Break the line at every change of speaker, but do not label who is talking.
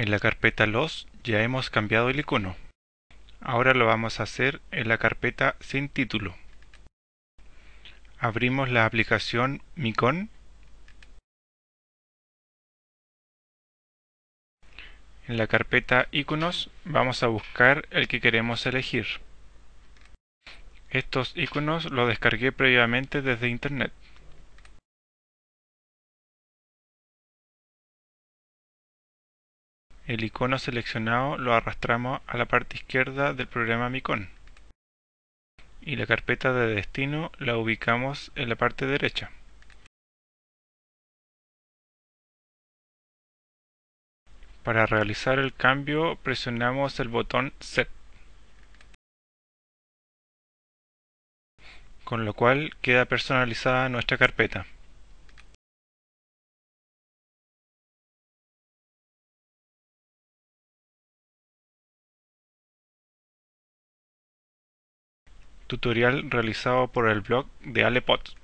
En la carpeta Los ya hemos cambiado el icono. Ahora lo vamos a hacer en la carpeta sin título. Abrimos la aplicación Micon. En la carpeta Iconos vamos a buscar el que queremos elegir. Estos iconos los descargué previamente desde internet. El icono seleccionado lo arrastramos a la parte izquierda del programa Micon y la carpeta de destino la ubicamos en la parte derecha. Para realizar el cambio presionamos el botón Set, con lo cual queda personalizada nuestra carpeta. Tutorial realizado por el blog de Alepot.